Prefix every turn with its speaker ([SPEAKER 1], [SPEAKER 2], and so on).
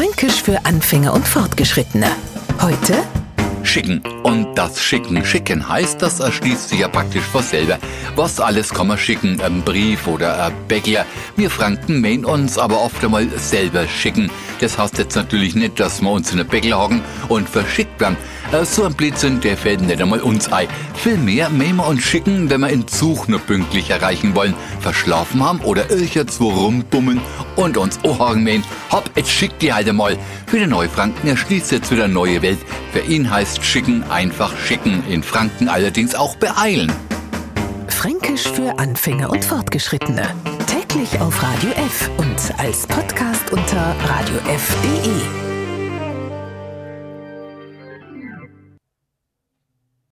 [SPEAKER 1] Fränkisch für Anfänger und Fortgeschrittene. Heute
[SPEAKER 2] Schicken. Und das Schicken. Schicken heißt, das erschließt sich ja praktisch von selber. Was alles kann man schicken? Ein Brief oder ein Bäckler. Wir Franken mähen uns aber oft einmal selber schicken. Das heißt jetzt natürlich nicht, dass wir uns in der Bäckler hocken und verschickt werden. Äh, so ein Blödsinn, der fällt nicht einmal uns ein. Vielmehr mähen wir uns schicken, wenn wir in Zug nur pünktlich erreichen wollen, verschlafen haben oder irgendwo rumbummeln und uns Ohrhagen mähen. Hopp, jetzt schickt die halt einmal. Für den Neufranken erschließt jetzt wieder neue Welt. Für ihn heißt schicken einfach schicken. In Franken allerdings auch beeilen.
[SPEAKER 1] Fränkisch für Anfänger und Fortgeschrittene. Täglich auf Radio F und als Podcast unter radiof.de.